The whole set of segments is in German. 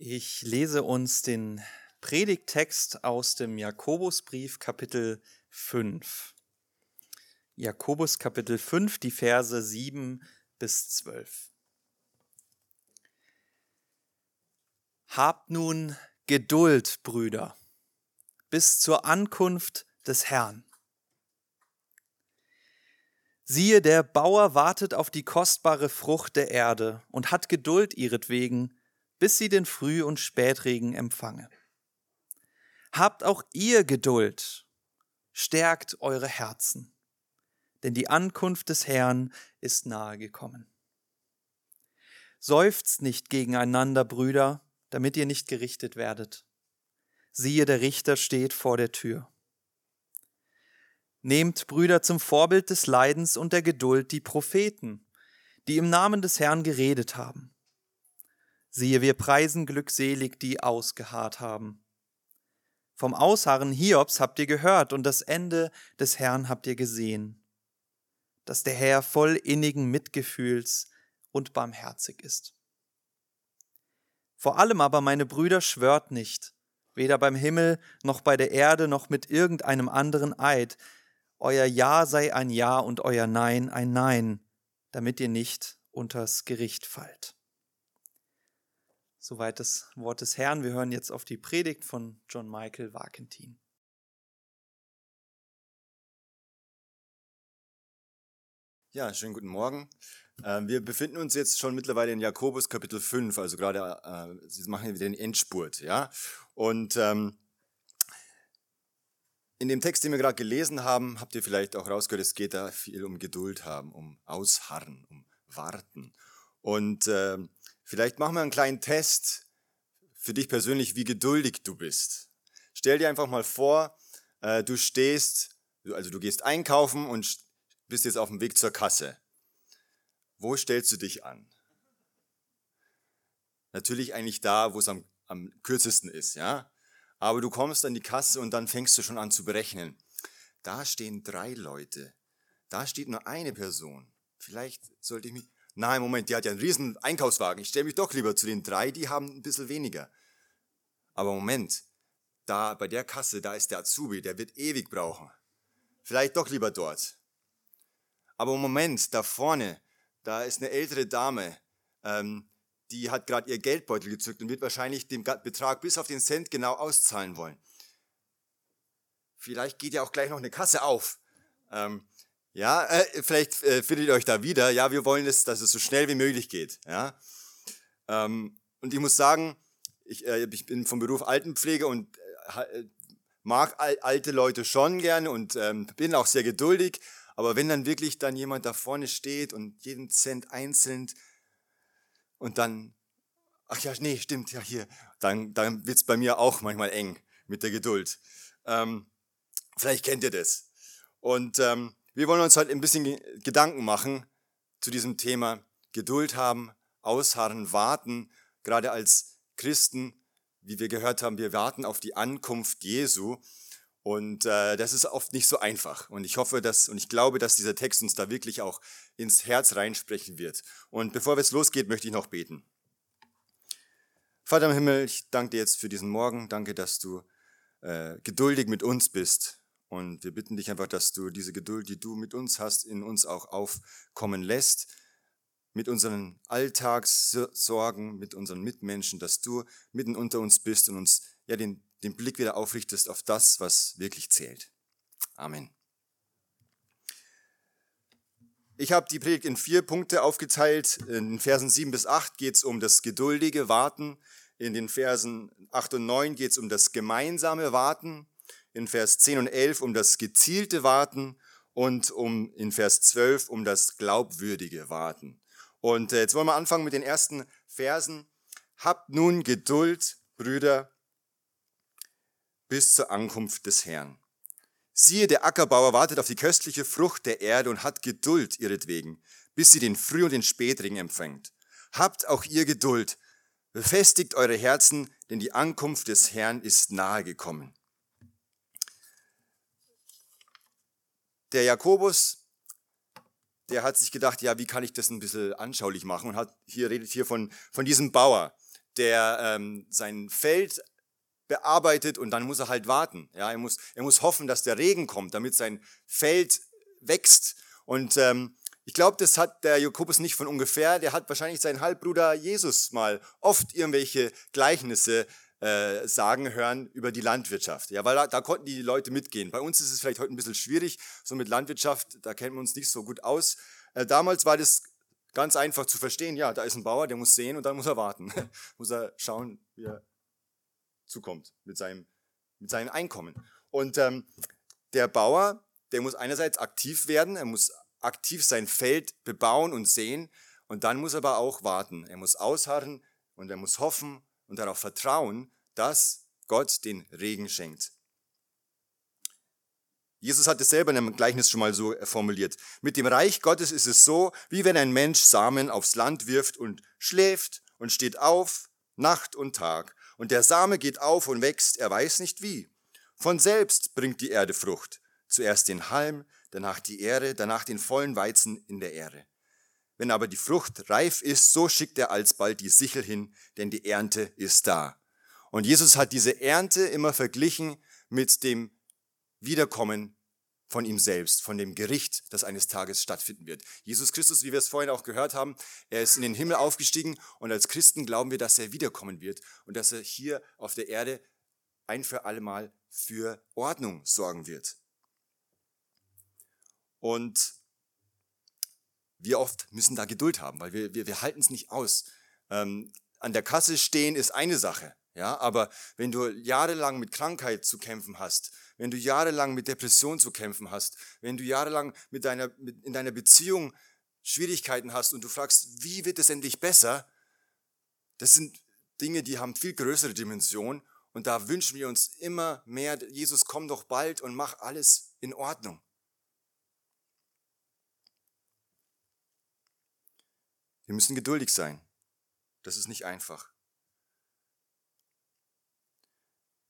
Ich lese uns den Predigttext aus dem Jakobusbrief Kapitel 5. Jakobus Kapitel 5, die Verse 7 bis 12. Habt nun Geduld, Brüder, bis zur Ankunft des Herrn. Siehe, der Bauer wartet auf die kostbare Frucht der Erde und hat Geduld ihretwegen, bis sie den Früh- und Spätregen empfange. Habt auch ihr Geduld, stärkt eure Herzen, denn die Ankunft des Herrn ist nahe gekommen. Seufzt nicht gegeneinander, Brüder, damit ihr nicht gerichtet werdet. Siehe, der Richter steht vor der Tür. Nehmt, Brüder, zum Vorbild des Leidens und der Geduld die Propheten, die im Namen des Herrn geredet haben. Siehe, wir preisen glückselig, die ausgeharrt haben. Vom Ausharren Hiobs habt ihr gehört und das Ende des Herrn habt ihr gesehen, dass der Herr voll innigen Mitgefühls und barmherzig ist. Vor allem aber, meine Brüder, schwört nicht, weder beim Himmel noch bei der Erde noch mit irgendeinem anderen Eid. Euer Ja sei ein Ja und euer Nein ein Nein, damit ihr nicht unters Gericht fallt. Soweit das Wort des Herrn. Wir hören jetzt auf die Predigt von John Michael Wakentin. Ja, schönen guten Morgen. Ähm, wir befinden uns jetzt schon mittlerweile in Jakobus Kapitel 5, also gerade, äh, Sie machen wieder den Endspurt, ja. Und ähm, in dem Text, den wir gerade gelesen haben, habt ihr vielleicht auch rausgehört, es geht da viel um Geduld haben, um Ausharren, um Warten. Und äh, Vielleicht machen wir einen kleinen Test für dich persönlich, wie geduldig du bist. Stell dir einfach mal vor, äh, du stehst, also du gehst einkaufen und bist jetzt auf dem Weg zur Kasse. Wo stellst du dich an? Natürlich eigentlich da, wo es am, am kürzesten ist, ja. Aber du kommst an die Kasse und dann fängst du schon an zu berechnen. Da stehen drei Leute. Da steht nur eine Person. Vielleicht sollte ich mich, Nein, Moment, die hat ja einen riesen Einkaufswagen. Ich stelle mich doch lieber zu den drei, die haben ein bisschen weniger. Aber Moment, da bei der Kasse, da ist der Azubi, der wird ewig brauchen. Vielleicht doch lieber dort. Aber Moment, da vorne, da ist eine ältere Dame, ähm, die hat gerade ihr Geldbeutel gezückt und wird wahrscheinlich den Betrag bis auf den Cent genau auszahlen wollen. Vielleicht geht ja auch gleich noch eine Kasse auf. Ähm, ja, äh, vielleicht äh, findet ihr euch da wieder. Ja, wir wollen es, dass es so schnell wie möglich geht. Ja, ähm, und ich muss sagen, ich, äh, ich bin vom Beruf Altenpflege und äh, äh, mag al alte Leute schon gerne und ähm, bin auch sehr geduldig. Aber wenn dann wirklich dann jemand da vorne steht und jeden Cent einzeln und dann, ach ja, nee, stimmt, ja hier, dann, dann wird's bei mir auch manchmal eng mit der Geduld. Ähm, vielleicht kennt ihr das. Und ähm, wir wollen uns heute ein bisschen Gedanken machen zu diesem Thema Geduld haben, ausharren, warten. Gerade als Christen, wie wir gehört haben, wir warten auf die Ankunft Jesu. Und äh, das ist oft nicht so einfach. Und ich hoffe, dass und ich glaube, dass dieser Text uns da wirklich auch ins Herz reinsprechen wird. Und bevor es losgeht, möchte ich noch beten. Vater im Himmel, ich danke dir jetzt für diesen Morgen. Danke, dass du äh, geduldig mit uns bist. Und wir bitten dich einfach, dass du diese Geduld, die du mit uns hast, in uns auch aufkommen lässt, mit unseren Alltagssorgen, mit unseren Mitmenschen, dass du mitten unter uns bist und uns ja den, den Blick wieder aufrichtest auf das, was wirklich zählt. Amen. Ich habe die Predigt in vier Punkte aufgeteilt. In den Versen 7 bis 8 geht es um das geduldige Warten. In den Versen 8 und 9 geht es um das gemeinsame Warten in Vers 10 und 11 um das gezielte Warten und um in Vers 12 um das glaubwürdige Warten. Und äh, jetzt wollen wir anfangen mit den ersten Versen. Habt nun Geduld, Brüder, bis zur Ankunft des Herrn. Siehe, der Ackerbauer wartet auf die köstliche Frucht der Erde und hat Geduld ihretwegen, bis sie den Früh- und den Spätregen empfängt. Habt auch ihr Geduld, befestigt eure Herzen, denn die Ankunft des Herrn ist nahe gekommen. Der Jakobus, der hat sich gedacht, ja, wie kann ich das ein bisschen anschaulich machen und hat hier redet hier von, von diesem Bauer, der ähm, sein Feld bearbeitet und dann muss er halt warten. Ja, er muss, er muss hoffen, dass der Regen kommt, damit sein Feld wächst. Und ähm, ich glaube, das hat der Jakobus nicht von ungefähr. Der hat wahrscheinlich seinen Halbbruder Jesus mal oft irgendwelche Gleichnisse äh, sagen hören über die Landwirtschaft. Ja, weil da, da, konnten die Leute mitgehen. Bei uns ist es vielleicht heute ein bisschen schwierig, so mit Landwirtschaft, da kennen wir uns nicht so gut aus. Äh, damals war das ganz einfach zu verstehen. Ja, da ist ein Bauer, der muss sehen und dann muss er warten. muss er schauen, wie er zukommt mit seinem, mit seinem Einkommen. Und ähm, der Bauer, der muss einerseits aktiv werden, er muss aktiv sein Feld bebauen und sehen und dann muss er aber auch warten. Er muss ausharren und er muss hoffen und darauf vertrauen, dass Gott den Regen schenkt. Jesus hat es selber in einem Gleichnis schon mal so formuliert. Mit dem Reich Gottes ist es so, wie wenn ein Mensch Samen aufs Land wirft und schläft und steht auf, Nacht und Tag. Und der Same geht auf und wächst, er weiß nicht wie. Von selbst bringt die Erde Frucht. Zuerst den Halm, danach die Ähre, danach den vollen Weizen in der Ähre. Wenn aber die Frucht reif ist, so schickt er alsbald die Sichel hin, denn die Ernte ist da. Und Jesus hat diese Ernte immer verglichen mit dem Wiederkommen von ihm selbst, von dem Gericht, das eines Tages stattfinden wird. Jesus Christus, wie wir es vorhin auch gehört haben, er ist in den Himmel aufgestiegen und als Christen glauben wir, dass er wiederkommen wird und dass er hier auf der Erde ein für allemal für Ordnung sorgen wird. Und wir oft müssen da Geduld haben, weil wir, wir, wir halten es nicht aus. Ähm, an der Kasse stehen ist eine Sache, ja, aber wenn du jahrelang mit Krankheit zu kämpfen hast, wenn du jahrelang mit Depression zu kämpfen hast, wenn du jahrelang mit deiner, mit, in deiner Beziehung Schwierigkeiten hast und du fragst, wie wird es endlich besser, das sind Dinge, die haben viel größere Dimension und da wünschen wir uns immer mehr, Jesus, komm doch bald und mach alles in Ordnung. Wir müssen geduldig sein. Das ist nicht einfach.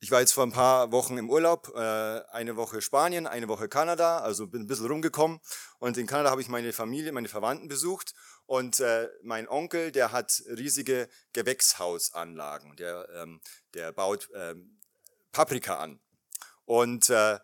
Ich war jetzt vor ein paar Wochen im Urlaub, äh, eine Woche Spanien, eine Woche Kanada, also bin ein bisschen rumgekommen. Und in Kanada habe ich meine Familie, meine Verwandten besucht. Und äh, mein Onkel, der hat riesige Gewächshausanlagen. Der, ähm, der baut ähm, Paprika an. Und äh,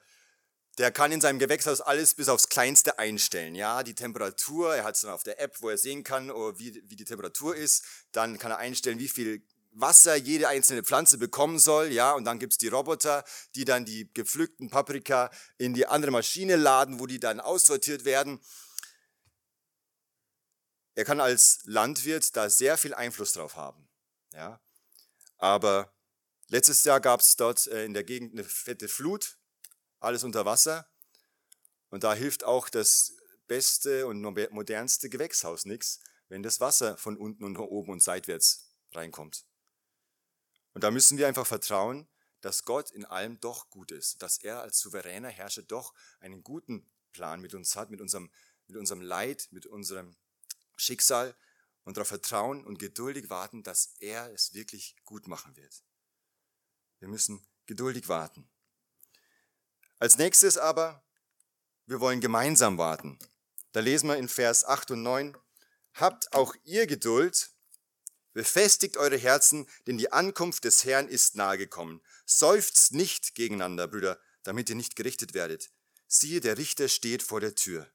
der kann in seinem Gewächshaus alles bis aufs Kleinste einstellen. Ja, die Temperatur, er hat es dann auf der App, wo er sehen kann, oh, wie, wie die Temperatur ist. Dann kann er einstellen, wie viel Wasser jede einzelne Pflanze bekommen soll, ja, und dann gibt's die Roboter, die dann die gepflückten Paprika in die andere Maschine laden, wo die dann aussortiert werden. Er kann als Landwirt da sehr viel Einfluss drauf haben, ja. Aber letztes Jahr gab's dort äh, in der Gegend eine fette Flut, alles unter Wasser, und da hilft auch das beste und modernste Gewächshaus nichts, wenn das Wasser von unten und oben und seitwärts reinkommt. Und da müssen wir einfach vertrauen, dass Gott in allem doch gut ist, dass er als souveräner Herrscher doch einen guten Plan mit uns hat, mit unserem, mit unserem Leid, mit unserem Schicksal und darauf vertrauen und geduldig warten, dass er es wirklich gut machen wird. Wir müssen geduldig warten. Als nächstes aber, wir wollen gemeinsam warten. Da lesen wir in Vers 8 und 9, habt auch ihr Geduld Befestigt eure Herzen, denn die Ankunft des Herrn ist nahegekommen. Seufzt nicht gegeneinander, Brüder, damit ihr nicht gerichtet werdet. Siehe, der Richter steht vor der Tür.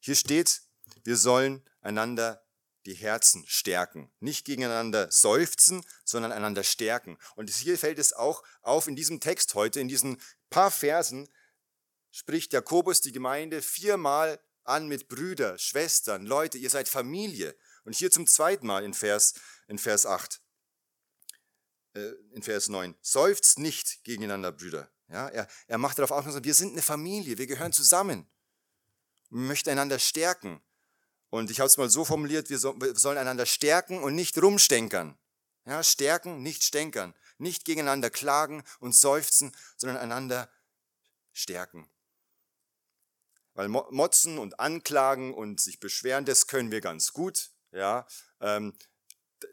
Hier steht, wir sollen einander die Herzen stärken. Nicht gegeneinander seufzen, sondern einander stärken. Und hier fällt es auch auf in diesem Text heute, in diesen paar Versen, spricht Jakobus die Gemeinde viermal an mit Brüder, Schwestern, Leute, ihr seid Familie. Und hier zum zweiten Mal in Vers, in Vers 8, äh, in Vers 9. Seufzt nicht gegeneinander, Brüder. Ja, er, er macht darauf aufmerksam, wir sind eine Familie, wir gehören zusammen. Wir möchten einander stärken. Und ich habe es mal so formuliert, wir, so, wir sollen einander stärken und nicht rumstenkern. Ja, stärken, nicht stänkern. Nicht gegeneinander klagen und seufzen, sondern einander stärken. Weil motzen und anklagen und sich beschweren, das können wir ganz gut. Ja, ähm,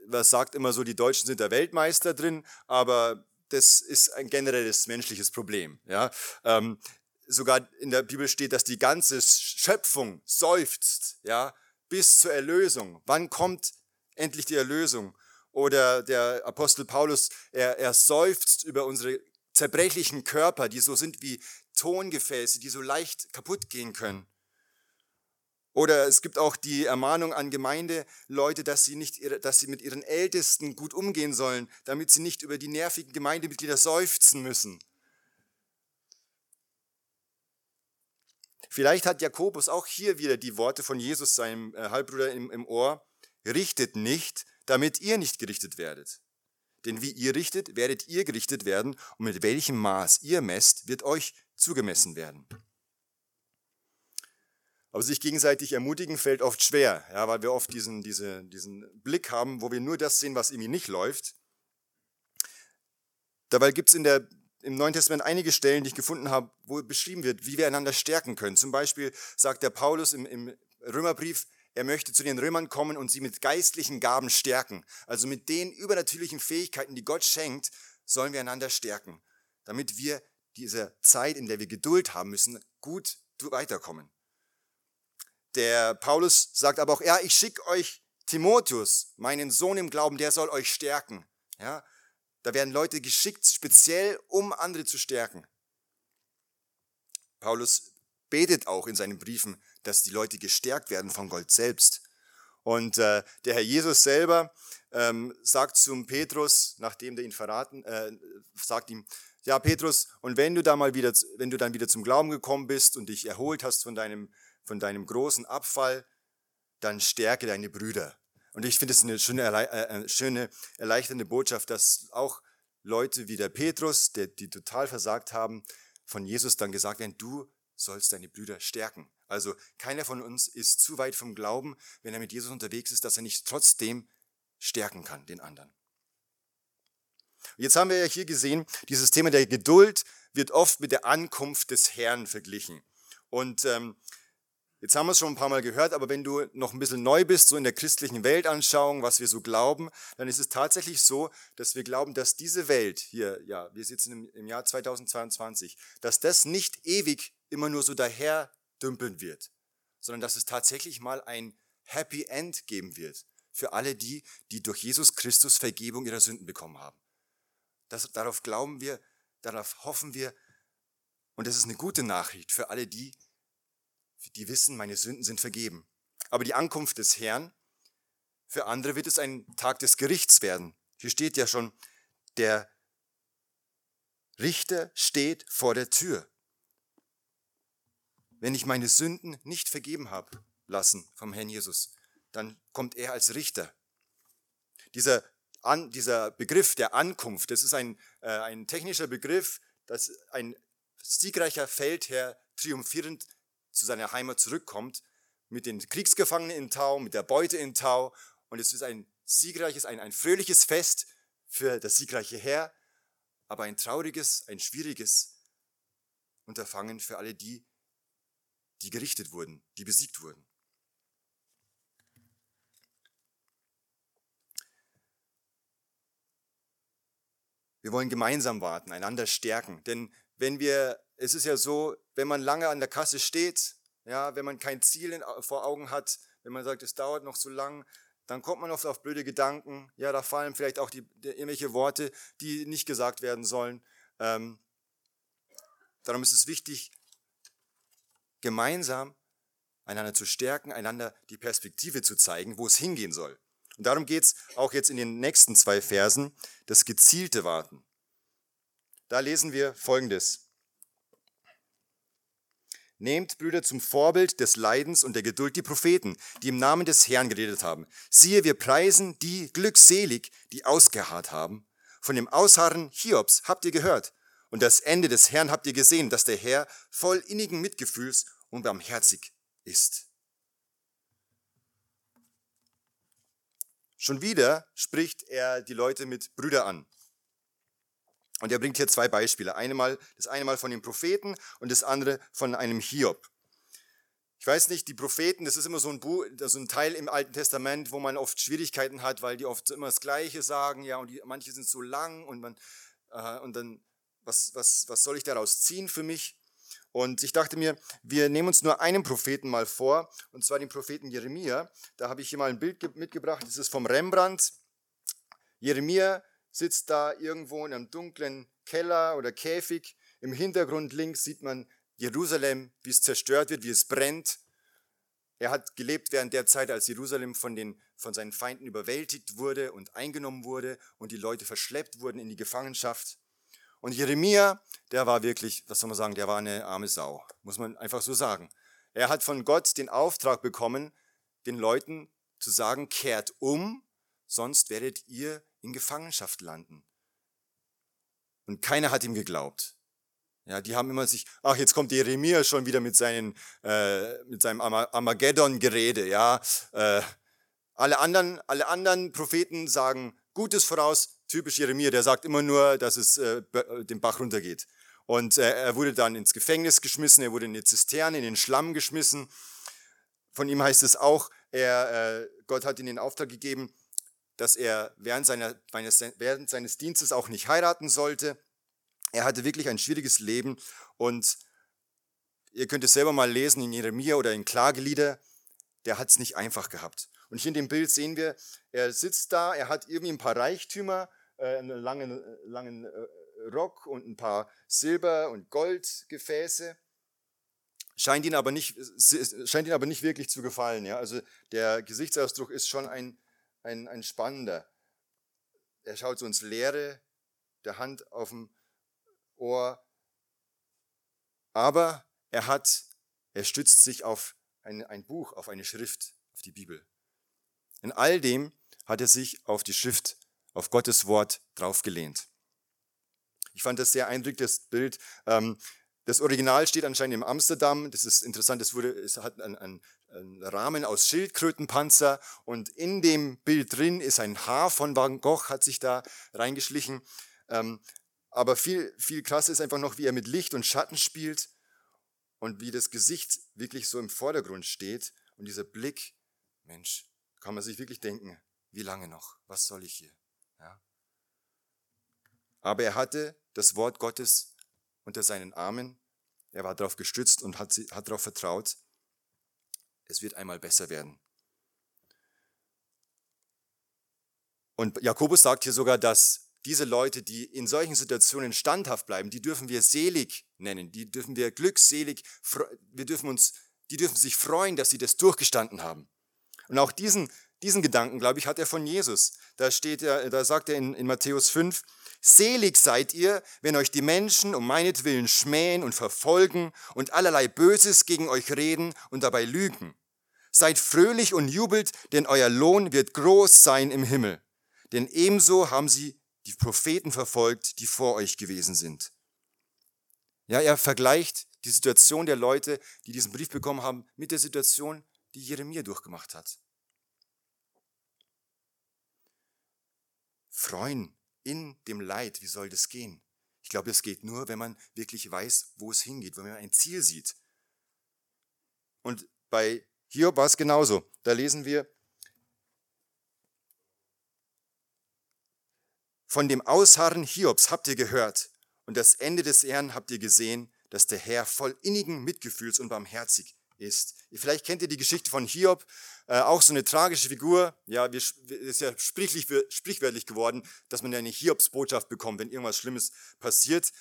was sagt immer so, die Deutschen sind der Weltmeister drin, aber das ist ein generelles menschliches Problem. Ja, ähm, sogar in der Bibel steht, dass die ganze Schöpfung seufzt, ja, bis zur Erlösung. Wann kommt endlich die Erlösung. Oder der Apostel Paulus, er, er seufzt über unsere zerbrechlichen Körper, die so sind wie Tongefäße, die so leicht kaputt gehen können. Oder es gibt auch die Ermahnung an Gemeindeleute, dass sie, nicht, dass sie mit ihren Ältesten gut umgehen sollen, damit sie nicht über die nervigen Gemeindemitglieder seufzen müssen. Vielleicht hat Jakobus auch hier wieder die Worte von Jesus, seinem äh, Halbbruder, im, im Ohr. Richtet nicht, damit ihr nicht gerichtet werdet. Denn wie ihr richtet, werdet ihr gerichtet werden, und mit welchem Maß ihr messt, wird euch zugemessen werden. Aber sich gegenseitig ermutigen fällt oft schwer, ja, weil wir oft diesen, diese, diesen Blick haben, wo wir nur das sehen, was irgendwie nicht läuft. Dabei gibt es in der im Neuen Testament einige Stellen, die ich gefunden habe, wo beschrieben wird, wie wir einander stärken können. Zum Beispiel sagt der Paulus im, im Römerbrief, er möchte zu den Römern kommen und sie mit geistlichen Gaben stärken. Also mit den übernatürlichen Fähigkeiten, die Gott schenkt, sollen wir einander stärken, damit wir diese Zeit, in der wir Geduld haben müssen, gut weiterkommen. Der Paulus sagt aber auch, ja, ich schicke euch Timotheus, meinen Sohn im Glauben, der soll euch stärken. Ja, da werden Leute geschickt, speziell um andere zu stärken. Paulus betet auch in seinen Briefen, dass die Leute gestärkt werden von Gott selbst. Und äh, der Herr Jesus selber ähm, sagt zum Petrus, nachdem der ihn verraten, äh, sagt ihm, ja Petrus, und wenn du da mal wieder, wenn du dann wieder zum Glauben gekommen bist und dich erholt hast von deinem, von deinem großen Abfall, dann stärke deine Brüder. Und ich finde es eine schöne, äh, äh, schöne, erleichternde Botschaft, dass auch Leute wie der Petrus, der, die total versagt haben, von Jesus dann gesagt werden, du sollst deine Brüder stärken. Also keiner von uns ist zu weit vom Glauben, wenn er mit Jesus unterwegs ist, dass er nicht trotzdem stärken kann, den anderen. Jetzt haben wir ja hier gesehen, dieses Thema der Geduld wird oft mit der Ankunft des Herrn verglichen. Und ähm, Jetzt haben wir es schon ein paar Mal gehört, aber wenn du noch ein bisschen neu bist, so in der christlichen Weltanschauung, was wir so glauben, dann ist es tatsächlich so, dass wir glauben, dass diese Welt hier, ja, wir sitzen im, im Jahr 2022, dass das nicht ewig immer nur so daher dümpeln wird, sondern dass es tatsächlich mal ein Happy End geben wird für alle die, die durch Jesus Christus Vergebung ihrer Sünden bekommen haben. Das, darauf glauben wir, darauf hoffen wir und das ist eine gute Nachricht für alle die, die wissen, meine Sünden sind vergeben. Aber die Ankunft des Herrn, für andere wird es ein Tag des Gerichts werden. Hier steht ja schon, der Richter steht vor der Tür. Wenn ich meine Sünden nicht vergeben habe lassen vom Herrn Jesus, dann kommt er als Richter. Dieser, an, dieser Begriff der Ankunft, das ist ein, äh, ein technischer Begriff, dass ein siegreicher Feldherr triumphierend zu seiner Heimat zurückkommt, mit den Kriegsgefangenen in Tau, mit der Beute in Tau. Und es ist ein siegreiches, ein, ein fröhliches Fest für das siegreiche Heer, aber ein trauriges, ein schwieriges Unterfangen für alle die, die gerichtet wurden, die besiegt wurden. Wir wollen gemeinsam warten, einander stärken, denn wenn wir, es ist ja so, wenn man lange an der Kasse steht, ja, wenn man kein Ziel vor Augen hat, wenn man sagt, es dauert noch zu lang, dann kommt man oft auf blöde Gedanken. Ja, da fallen vielleicht auch die, die irgendwelche Worte, die nicht gesagt werden sollen. Ähm, darum ist es wichtig, gemeinsam einander zu stärken, einander die Perspektive zu zeigen, wo es hingehen soll. Und darum geht es auch jetzt in den nächsten zwei Versen, das gezielte Warten. Da lesen wir Folgendes. Nehmt, Brüder, zum Vorbild des Leidens und der Geduld die Propheten, die im Namen des Herrn geredet haben. Siehe, wir preisen die glückselig, die ausgeharrt haben. Von dem Ausharren Hiobs habt ihr gehört. Und das Ende des Herrn habt ihr gesehen, dass der Herr voll innigen Mitgefühls und barmherzig ist. Schon wieder spricht er die Leute mit Brüder an. Und er bringt hier zwei Beispiele. Einmal, das eine Mal von den Propheten und das andere von einem Hiob. Ich weiß nicht, die Propheten, das ist immer so ein, Buch, so ein Teil im Alten Testament, wo man oft Schwierigkeiten hat, weil die oft immer das Gleiche sagen, ja, und die, manche sind so lang und man, äh, und dann, was, was, was soll ich daraus ziehen für mich? Und ich dachte mir, wir nehmen uns nur einen Propheten mal vor, und zwar den Propheten Jeremia. Da habe ich hier mal ein Bild mitgebracht, das ist vom Rembrandt. Jeremia sitzt da irgendwo in einem dunklen Keller oder Käfig. Im Hintergrund links sieht man Jerusalem, wie es zerstört wird, wie es brennt. Er hat gelebt während der Zeit, als Jerusalem von, den, von seinen Feinden überwältigt wurde und eingenommen wurde und die Leute verschleppt wurden in die Gefangenschaft. Und Jeremia, der war wirklich, was soll man sagen, der war eine arme Sau, muss man einfach so sagen. Er hat von Gott den Auftrag bekommen, den Leuten zu sagen, kehrt um, sonst werdet ihr in Gefangenschaft landen. Und keiner hat ihm geglaubt. Ja, die haben immer sich, ach, jetzt kommt Jeremia schon wieder mit, seinen, äh, mit seinem Armageddon-Gerede. Ja, äh, alle, anderen, alle anderen Propheten sagen Gutes voraus, typisch Jeremia, der sagt immer nur, dass es äh, den Bach runtergeht. Und äh, er wurde dann ins Gefängnis geschmissen, er wurde in die Zisterne, in den Schlamm geschmissen. Von ihm heißt es auch, er, äh, Gott hat ihm den Auftrag gegeben, dass er während, seiner, während seines Dienstes auch nicht heiraten sollte. Er hatte wirklich ein schwieriges Leben und ihr könnt es selber mal lesen in Jeremia oder in Klagelieder, der hat es nicht einfach gehabt. Und hier in dem Bild sehen wir, er sitzt da, er hat irgendwie ein paar Reichtümer, äh, einen langen, langen äh, Rock und ein paar Silber- und Goldgefäße. Scheint ihn, aber nicht, scheint ihn aber nicht wirklich zu gefallen. Ja? Also der Gesichtsausdruck ist schon ein, ein, ein spannender. Er schaut ins Leere, der Hand auf dem Ohr. Aber er hat, er stützt sich auf ein, ein Buch, auf eine Schrift, auf die Bibel. In all dem hat er sich auf die Schrift, auf Gottes Wort draufgelehnt. Ich fand das sehr eindrücklich, das Bild. Ähm, das Original steht anscheinend in Amsterdam. Das ist interessant, es, wurde, es hat einen, einen, einen, Rahmen aus Schildkrötenpanzer und in dem Bild drin ist ein Haar von Van Gogh, hat sich da reingeschlichen. Ähm, aber viel, viel krasser ist einfach noch, wie er mit Licht und Schatten spielt und wie das Gesicht wirklich so im Vordergrund steht und dieser Blick, Mensch, kann man sich wirklich denken, wie lange noch? Was soll ich hier? Ja. Aber er hatte das Wort Gottes unter seinen Armen. Er war darauf gestützt und hat, hat darauf vertraut, es wird einmal besser werden. Und Jakobus sagt hier sogar, dass diese Leute, die in solchen Situationen standhaft bleiben, die dürfen wir selig nennen, die dürfen wir glückselig, wir dürfen uns, die dürfen sich freuen, dass sie das durchgestanden haben. Und auch diesen, diesen Gedanken, glaube ich, hat er von Jesus. Da steht er, da sagt er in, in Matthäus 5, Selig seid ihr, wenn euch die Menschen um meinetwillen schmähen und verfolgen und allerlei Böses gegen euch reden und dabei lügen. Seid fröhlich und jubelt, denn euer Lohn wird groß sein im Himmel. Denn ebenso haben sie die Propheten verfolgt, die vor euch gewesen sind. Ja, er vergleicht die Situation der Leute, die diesen Brief bekommen haben, mit der Situation, die Jeremia durchgemacht hat. Freuen in dem Leid, wie soll das gehen? Ich glaube, es geht nur, wenn man wirklich weiß, wo es hingeht, wenn man ein Ziel sieht. Und bei Hiob war es genauso. Da lesen wir, Von dem Ausharren Hiobs habt ihr gehört und das Ende des Herrn habt ihr gesehen, dass der Herr voll innigen Mitgefühls und barmherzig ist. Vielleicht kennt ihr die Geschichte von Hiob, äh, auch so eine tragische Figur. Ja, wir, ist ja sprichwörtlich geworden, dass man eine Hiobs-Botschaft bekommt, wenn irgendwas Schlimmes passiert.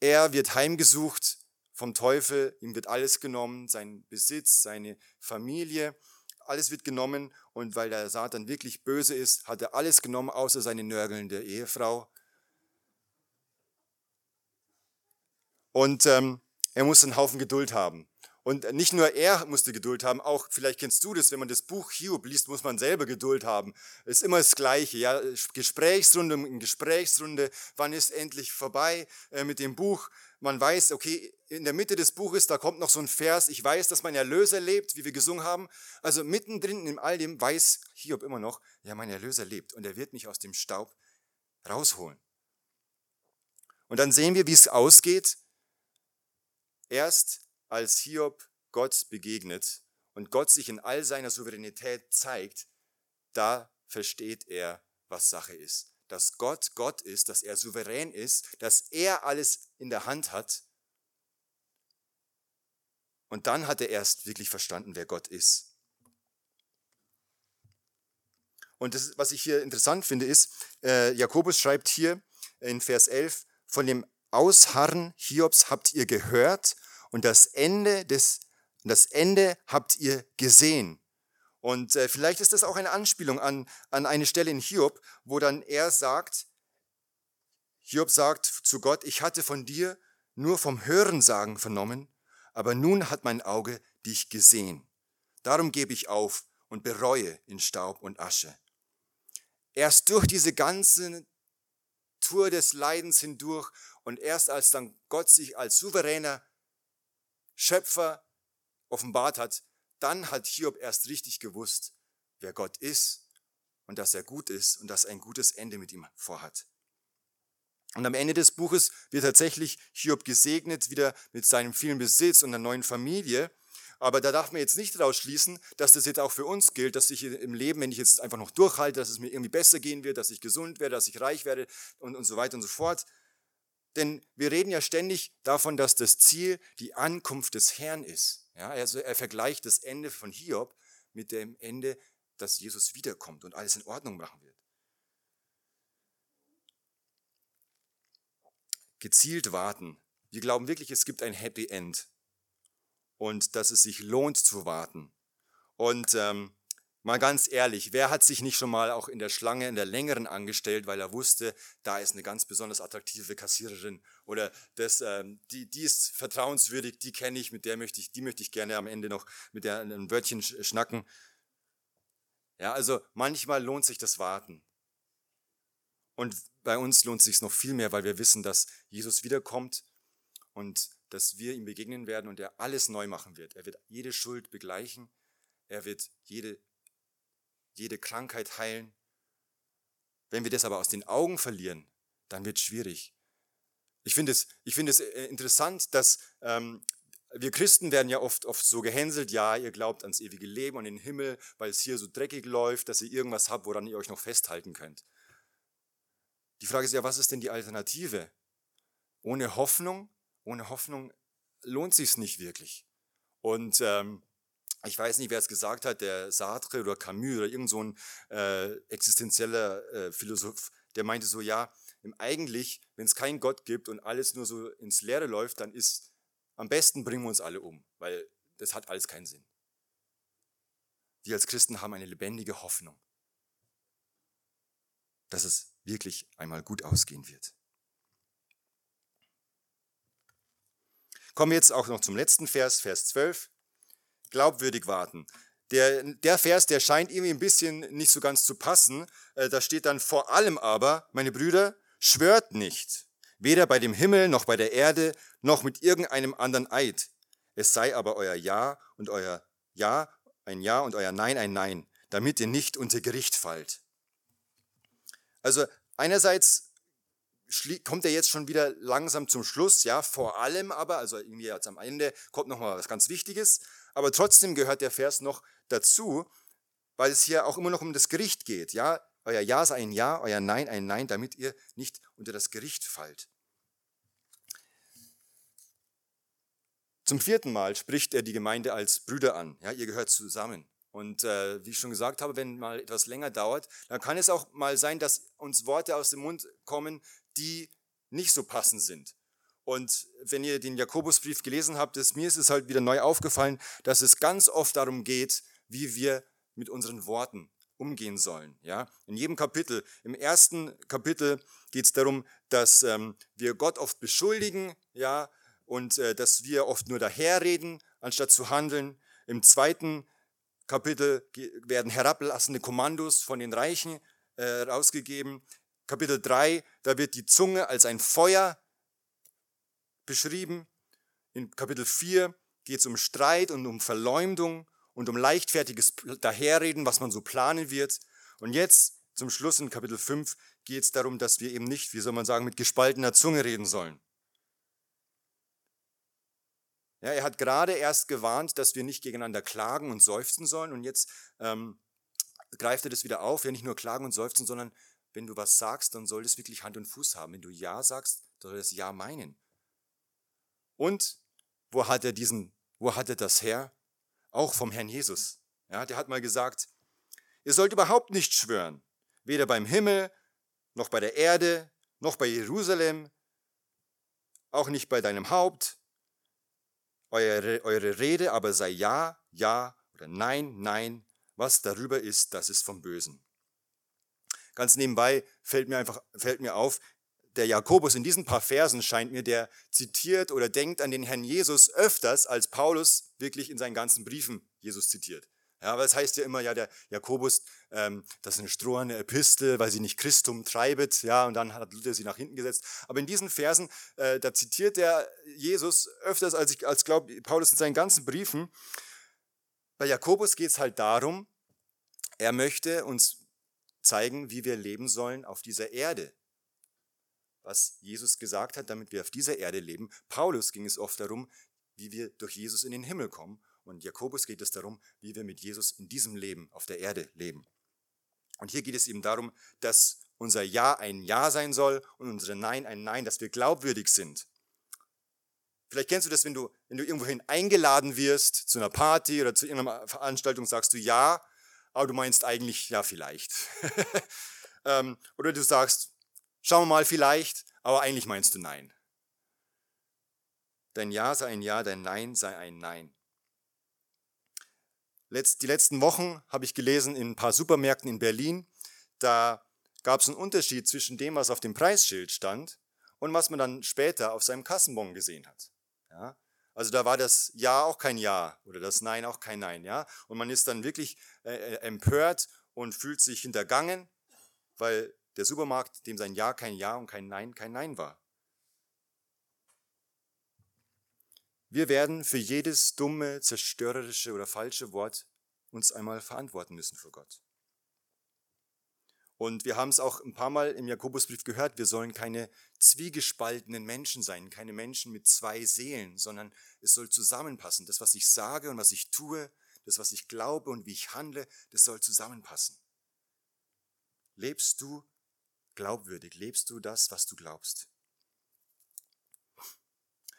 Er wird heimgesucht vom Teufel, ihm wird alles genommen, sein Besitz, seine Familie alles wird genommen und weil der Satan wirklich böse ist, hat er alles genommen, außer seine nörgelnde Ehefrau. Und ähm, er muss einen Haufen Geduld haben. Und nicht nur er musste Geduld haben, auch vielleicht kennst du das, wenn man das Buch Hiob liest, muss man selber Geduld haben. Es ist immer das Gleiche, ja, Gesprächsrunde in Gesprächsrunde, wann ist endlich vorbei äh, mit dem Buch? Man weiß, okay, in der Mitte des Buches, da kommt noch so ein Vers, ich weiß, dass mein Erlöser lebt, wie wir gesungen haben. Also mittendrin in all dem weiß Hiob immer noch, ja, mein Erlöser lebt und er wird mich aus dem Staub rausholen. Und dann sehen wir, wie es ausgeht. Erst als Hiob Gott begegnet und Gott sich in all seiner Souveränität zeigt, da versteht er, was Sache ist dass Gott Gott ist, dass er souverän ist, dass er alles in der Hand hat. Und dann hat er erst wirklich verstanden, wer Gott ist. Und das, was ich hier interessant finde, ist, äh, Jakobus schreibt hier in Vers 11, von dem Ausharren Hiobs habt ihr gehört und das Ende des, das Ende habt ihr gesehen. Und äh, vielleicht ist das auch eine Anspielung an, an eine Stelle in Hiob, wo dann er sagt, Hiob sagt zu Gott, ich hatte von dir nur vom Hörensagen vernommen, aber nun hat mein Auge dich gesehen. Darum gebe ich auf und bereue in Staub und Asche. Erst durch diese ganze Tour des Leidens hindurch und erst als dann Gott sich als souveräner Schöpfer offenbart hat, dann hat Hiob erst richtig gewusst, wer Gott ist und dass er gut ist und dass ein gutes Ende mit ihm vorhat. Und am Ende des Buches wird tatsächlich Hiob gesegnet, wieder mit seinem vielen Besitz und einer neuen Familie. Aber da darf man jetzt nicht daraus schließen, dass das jetzt auch für uns gilt, dass ich im Leben, wenn ich jetzt einfach noch durchhalte, dass es mir irgendwie besser gehen wird, dass ich gesund werde, dass ich reich werde und, und so weiter und so fort. Denn wir reden ja ständig davon, dass das Ziel die Ankunft des Herrn ist. Ja, also er vergleicht das Ende von Hiob mit dem Ende, dass Jesus wiederkommt und alles in Ordnung machen wird. Gezielt warten. Wir glauben wirklich, es gibt ein Happy End und dass es sich lohnt zu warten. Und ähm, mal ganz ehrlich, wer hat sich nicht schon mal auch in der Schlange, in der längeren angestellt, weil er wusste, da ist eine ganz besonders attraktive Kassiererin oder das, ähm, die, die ist vertrauenswürdig, die kenne ich, mit der möchte ich, die möchte ich gerne am Ende noch mit der ein Wörtchen schnacken. Ja, also manchmal lohnt sich das Warten. Und bei uns lohnt es sich noch viel mehr, weil wir wissen, dass Jesus wiederkommt und dass wir ihm begegnen werden und er alles neu machen wird. Er wird jede Schuld begleichen, er wird jede, jede Krankheit heilen. Wenn wir das aber aus den Augen verlieren, dann wird es schwierig. Ich finde es, ich finde es äh, interessant, dass ähm, wir Christen werden ja oft, oft so gehänselt, ja, ihr glaubt ans ewige Leben und den Himmel, weil es hier so dreckig läuft, dass ihr irgendwas habt, woran ihr euch noch festhalten könnt. Die Frage ist ja, was ist denn die Alternative? Ohne Hoffnung ohne Hoffnung lohnt sich nicht wirklich. Und ähm, ich weiß nicht, wer es gesagt hat, der Sartre oder Camus oder irgend so ein äh, existenzieller äh, Philosoph, der meinte so, ja, eigentlich, wenn es keinen Gott gibt und alles nur so ins Leere läuft, dann ist am besten bringen wir uns alle um, weil das hat alles keinen Sinn. Wir als Christen haben eine lebendige Hoffnung, dass es wirklich einmal gut ausgehen wird. Kommen wir jetzt auch noch zum letzten Vers, Vers 12. Glaubwürdig warten. Der, der Vers, der scheint irgendwie ein bisschen nicht so ganz zu passen. Äh, da steht dann vor allem aber, meine Brüder, schwört nicht, weder bei dem Himmel noch bei der Erde noch mit irgendeinem anderen Eid. Es sei aber euer Ja und euer Ja ein Ja und euer Nein ein Nein, damit ihr nicht unter Gericht fallt. Also einerseits kommt er jetzt schon wieder langsam zum Schluss, ja, vor allem aber, also irgendwie jetzt am Ende kommt noch mal was ganz Wichtiges, aber trotzdem gehört der Vers noch dazu, weil es hier auch immer noch um das Gericht geht, ja, euer Ja sei ein Ja, euer Nein ein Nein, damit ihr nicht unter das Gericht fallt. Zum vierten Mal spricht er die Gemeinde als Brüder an, ja, ihr gehört zusammen. Und äh, wie ich schon gesagt habe, wenn mal etwas länger dauert, dann kann es auch mal sein, dass uns Worte aus dem Mund kommen, die nicht so passend sind. Und wenn ihr den Jakobusbrief gelesen habt, ist, mir ist es halt wieder neu aufgefallen, dass es ganz oft darum geht, wie wir mit unseren Worten umgehen sollen. Ja? In jedem Kapitel, im ersten Kapitel geht es darum, dass ähm, wir Gott oft beschuldigen ja? und äh, dass wir oft nur daherreden, anstatt zu handeln. Im zweiten Kapitel werden herablassende Kommandos von den Reichen äh, rausgegeben. Kapitel 3, da wird die Zunge als ein Feuer beschrieben. In Kapitel 4 geht es um Streit und um Verleumdung und um leichtfertiges Daherreden, was man so planen wird. Und jetzt zum Schluss in Kapitel 5 geht es darum, dass wir eben nicht, wie soll man sagen, mit gespaltener Zunge reden sollen. Ja, er hat gerade erst gewarnt, dass wir nicht gegeneinander klagen und seufzen sollen. Und jetzt ähm, greift er das wieder auf. Ja, nicht nur klagen und seufzen, sondern wenn du was sagst, dann soll es wirklich Hand und Fuß haben. Wenn du Ja sagst, soll das Ja meinen. Und wo hat er diesen Wo hat er das her? Auch vom Herrn Jesus. Ja, der hat mal gesagt, ihr sollt überhaupt nicht schwören, weder beim Himmel, noch bei der Erde, noch bei Jerusalem, auch nicht bei deinem Haupt. Eure, eure Rede aber sei ja, ja oder nein, nein. Was darüber ist, das ist vom Bösen. Ganz nebenbei fällt mir einfach fällt mir auf, der Jakobus in diesen paar Versen scheint mir, der zitiert oder denkt an den Herrn Jesus öfters, als Paulus wirklich in seinen ganzen Briefen Jesus zitiert. Ja, aber es heißt ja immer, ja, der Jakobus, ähm, das ist eine stroherne Epistel, weil sie nicht Christum treibet, ja, und dann hat Luther sie nach hinten gesetzt. Aber in diesen Versen, äh, da zitiert er Jesus öfters, als ich, als glaubt Paulus in seinen ganzen Briefen. Bei Jakobus geht es halt darum, er möchte uns zeigen, wie wir leben sollen auf dieser Erde. Was Jesus gesagt hat, damit wir auf dieser Erde leben. Paulus ging es oft darum, wie wir durch Jesus in den Himmel kommen. Und Jakobus geht es darum, wie wir mit Jesus in diesem Leben auf der Erde leben. Und hier geht es eben darum, dass unser Ja ein Ja sein soll und unser Nein ein Nein, dass wir glaubwürdig sind. Vielleicht kennst du das, wenn du, wenn du irgendwohin eingeladen wirst, zu einer Party oder zu irgendeiner Veranstaltung, sagst du Ja, aber du meinst eigentlich Ja, vielleicht. ähm, oder du sagst, schauen wir mal, vielleicht, aber eigentlich meinst du Nein. Dein Ja sei ein Ja, dein Nein sei ein Nein. Die letzten Wochen habe ich gelesen in ein paar Supermärkten in Berlin, da gab es einen Unterschied zwischen dem, was auf dem Preisschild stand und was man dann später auf seinem Kassenbon gesehen hat. Ja? Also da war das Ja auch kein Ja oder das Nein auch kein Nein. Ja? Und man ist dann wirklich äh, äh empört und fühlt sich hintergangen, weil der Supermarkt, dem sein Ja kein Ja und kein Nein kein Nein war. Wir werden für jedes dumme, zerstörerische oder falsche Wort uns einmal verantworten müssen vor Gott. Und wir haben es auch ein paar Mal im Jakobusbrief gehört, wir sollen keine zwiegespaltenen Menschen sein, keine Menschen mit zwei Seelen, sondern es soll zusammenpassen. Das, was ich sage und was ich tue, das, was ich glaube und wie ich handle, das soll zusammenpassen. Lebst du glaubwürdig? Lebst du das, was du glaubst?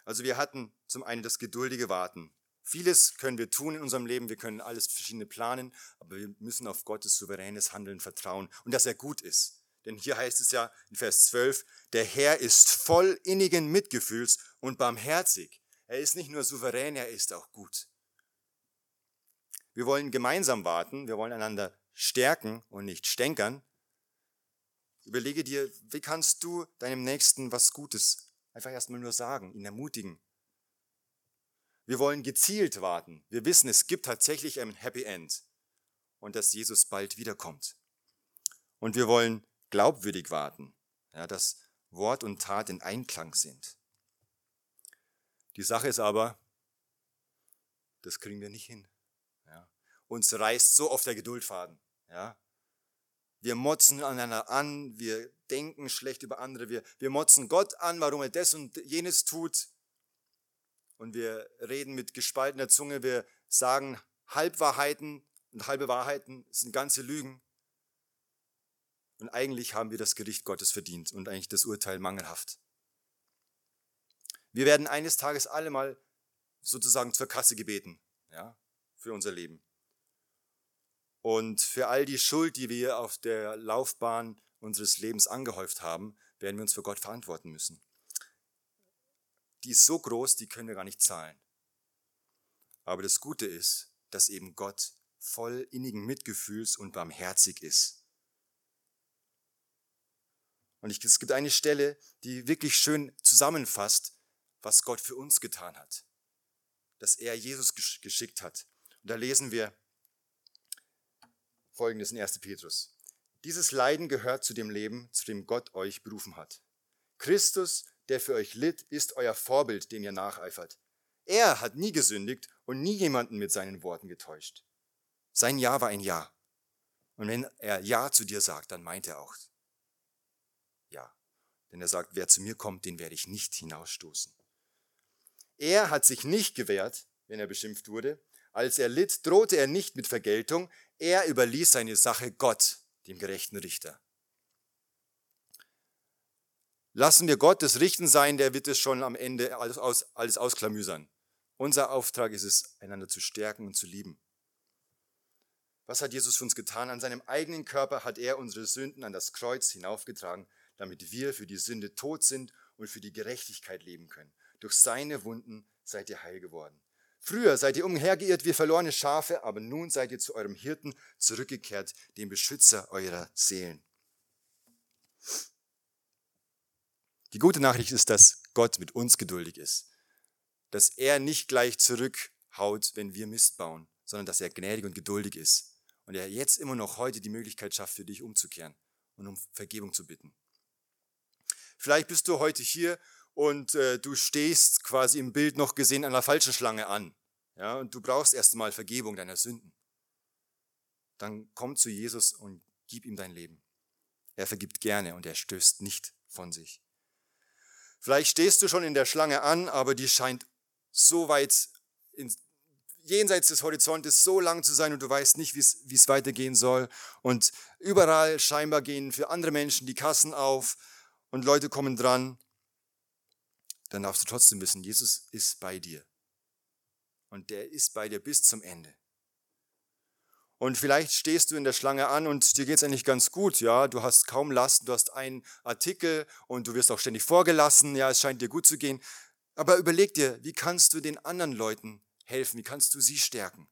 Also wir hatten zum einen das geduldige Warten. Vieles können wir tun in unserem Leben, wir können alles verschiedene planen, aber wir müssen auf Gottes souveränes Handeln vertrauen und dass er gut ist. Denn hier heißt es ja in Vers 12, der Herr ist voll innigen Mitgefühls und barmherzig. Er ist nicht nur souverän, er ist auch gut. Wir wollen gemeinsam warten, wir wollen einander stärken und nicht stänkern. Überlege dir, wie kannst du deinem Nächsten was Gutes Einfach erstmal nur sagen, ihn ermutigen. Wir wollen gezielt warten. Wir wissen, es gibt tatsächlich ein Happy End und dass Jesus bald wiederkommt. Und wir wollen glaubwürdig warten, ja, dass Wort und Tat in Einklang sind. Die Sache ist aber, das kriegen wir nicht hin. Ja. Uns reißt so oft der Geduldfaden. Ja. Wir motzen aneinander an, wir denken schlecht über andere, wir, wir motzen Gott an, warum er das und jenes tut. Und wir reden mit gespaltener Zunge, wir sagen Halbwahrheiten und halbe Wahrheiten sind ganze Lügen. Und eigentlich haben wir das Gericht Gottes verdient und eigentlich das Urteil mangelhaft. Wir werden eines Tages alle mal sozusagen zur Kasse gebeten, ja, für unser Leben. Und für all die Schuld, die wir auf der Laufbahn unseres Lebens angehäuft haben, werden wir uns für Gott verantworten müssen. Die ist so groß, die können wir gar nicht zahlen. Aber das Gute ist, dass eben Gott voll innigen Mitgefühls und barmherzig ist. Und ich, es gibt eine Stelle, die wirklich schön zusammenfasst, was Gott für uns getan hat. Dass er Jesus geschickt hat. Und da lesen wir Folgendes in 1. Petrus. Dieses Leiden gehört zu dem Leben, zu dem Gott euch berufen hat. Christus, der für euch litt, ist euer Vorbild, dem ihr nacheifert. Er hat nie gesündigt und nie jemanden mit seinen Worten getäuscht. Sein Ja war ein Ja. Und wenn er Ja zu dir sagt, dann meint er auch Ja. Denn er sagt, wer zu mir kommt, den werde ich nicht hinausstoßen. Er hat sich nicht gewehrt, wenn er beschimpft wurde. Als er litt, drohte er nicht mit Vergeltung. Er überließ seine Sache Gott, dem gerechten Richter. Lassen wir Gott das Richten sein, der wird es schon am Ende alles, aus, alles ausklamüsern. Unser Auftrag ist es, einander zu stärken und zu lieben. Was hat Jesus für uns getan? An seinem eigenen Körper hat er unsere Sünden an das Kreuz hinaufgetragen, damit wir für die Sünde tot sind und für die Gerechtigkeit leben können. Durch seine Wunden seid ihr heil geworden. Früher seid ihr umhergeirrt wie verlorene Schafe, aber nun seid ihr zu eurem Hirten zurückgekehrt, dem Beschützer eurer Seelen. Die gute Nachricht ist, dass Gott mit uns geduldig ist. Dass er nicht gleich zurückhaut, wenn wir Mist bauen, sondern dass er gnädig und geduldig ist. Und er jetzt immer noch heute die Möglichkeit schafft, für dich umzukehren und um Vergebung zu bitten. Vielleicht bist du heute hier und äh, du stehst quasi im Bild noch gesehen der falschen Schlange an. Ja, und du brauchst erst einmal Vergebung deiner Sünden. Dann komm zu Jesus und gib ihm dein Leben. Er vergibt gerne und er stößt nicht von sich. Vielleicht stehst du schon in der Schlange an, aber die scheint so weit in, jenseits des Horizontes so lang zu sein und du weißt nicht, wie es weitergehen soll. Und überall scheinbar gehen für andere Menschen die Kassen auf und Leute kommen dran. Dann darfst du trotzdem wissen, Jesus ist bei dir. Und der ist bei dir bis zum Ende. Und vielleicht stehst du in der Schlange an und dir geht es eigentlich ganz gut, ja. Du hast kaum Lasten, du hast einen Artikel und du wirst auch ständig vorgelassen, ja, es scheint dir gut zu gehen. Aber überleg dir, wie kannst du den anderen Leuten helfen? Wie kannst du sie stärken?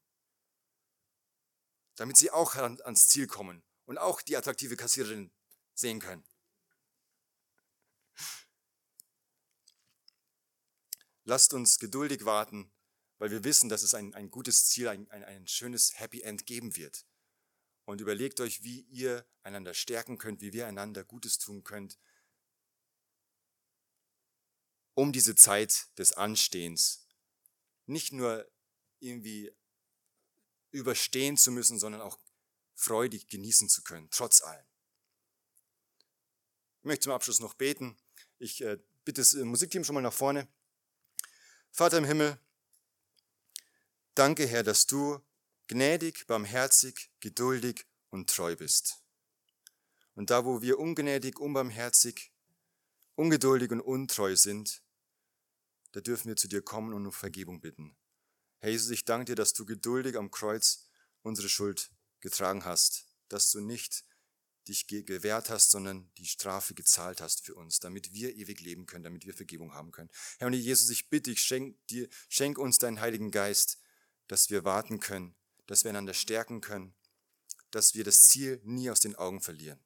Damit sie auch ans Ziel kommen und auch die attraktive Kassiererin sehen können. Lasst uns geduldig warten weil wir wissen, dass es ein, ein gutes Ziel, ein, ein, ein schönes Happy End geben wird. Und überlegt euch, wie ihr einander stärken könnt, wie wir einander Gutes tun könnt, um diese Zeit des Anstehens nicht nur irgendwie überstehen zu müssen, sondern auch freudig genießen zu können, trotz allem. Ich möchte zum Abschluss noch beten. Ich äh, bitte das Musikteam schon mal nach vorne. Vater im Himmel, Danke, Herr, dass du gnädig, barmherzig, geduldig und treu bist. Und da, wo wir ungnädig, unbarmherzig, ungeduldig und untreu sind, da dürfen wir zu dir kommen und um Vergebung bitten. Herr Jesus, ich danke dir, dass du geduldig am Kreuz unsere Schuld getragen hast, dass du nicht dich gewehrt hast, sondern die Strafe gezahlt hast für uns, damit wir ewig leben können, damit wir Vergebung haben können. Herr und Jesus, ich bitte dich, schenk, dir, schenk uns deinen Heiligen Geist, dass wir warten können, dass wir einander stärken können, dass wir das Ziel nie aus den Augen verlieren.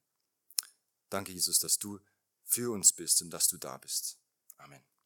Danke, Jesus, dass du für uns bist und dass du da bist. Amen.